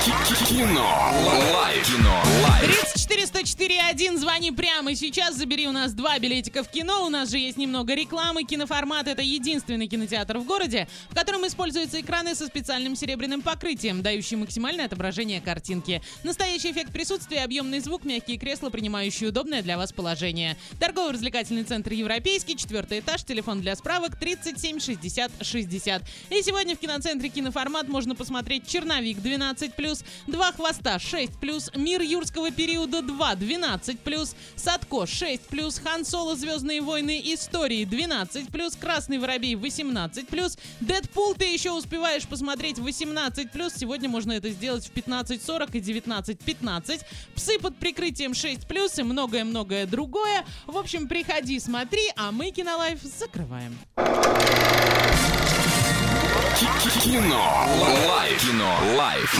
Кино. Лайф. Кино. Лайф. 34 104 1, звони прямо сейчас, забери у нас два билетика в кино, у нас же есть немного рекламы, киноформат это единственный кинотеатр в городе, в котором используются экраны со специальным серебряным покрытием, дающие максимальное отображение картинки. Настоящий эффект присутствия, объемный звук, мягкие кресла, принимающие удобное для вас положение. Торгово-развлекательный центр Европейский, четвертый этаж, телефон для справок 37 60 60. И сегодня в киноцентре киноформат можно посмотреть «Черновик» 12+, «Два хвоста» 6+, «Мир юрского периода 2» 12+, «Садко» 6+, «Хан Соло. Звездные войны. Истории» 12+, «Красный воробей» 18+, «Дэдпул» ты еще успеваешь посмотреть 18+, сегодня можно это сделать в 15.40 и 19.15, «Псы под прикрытием» 6+, и многое-многое другое. В общем, приходи, смотри, а мы Кинолайф закрываем. Кино. Лайф. Кино. Лайф.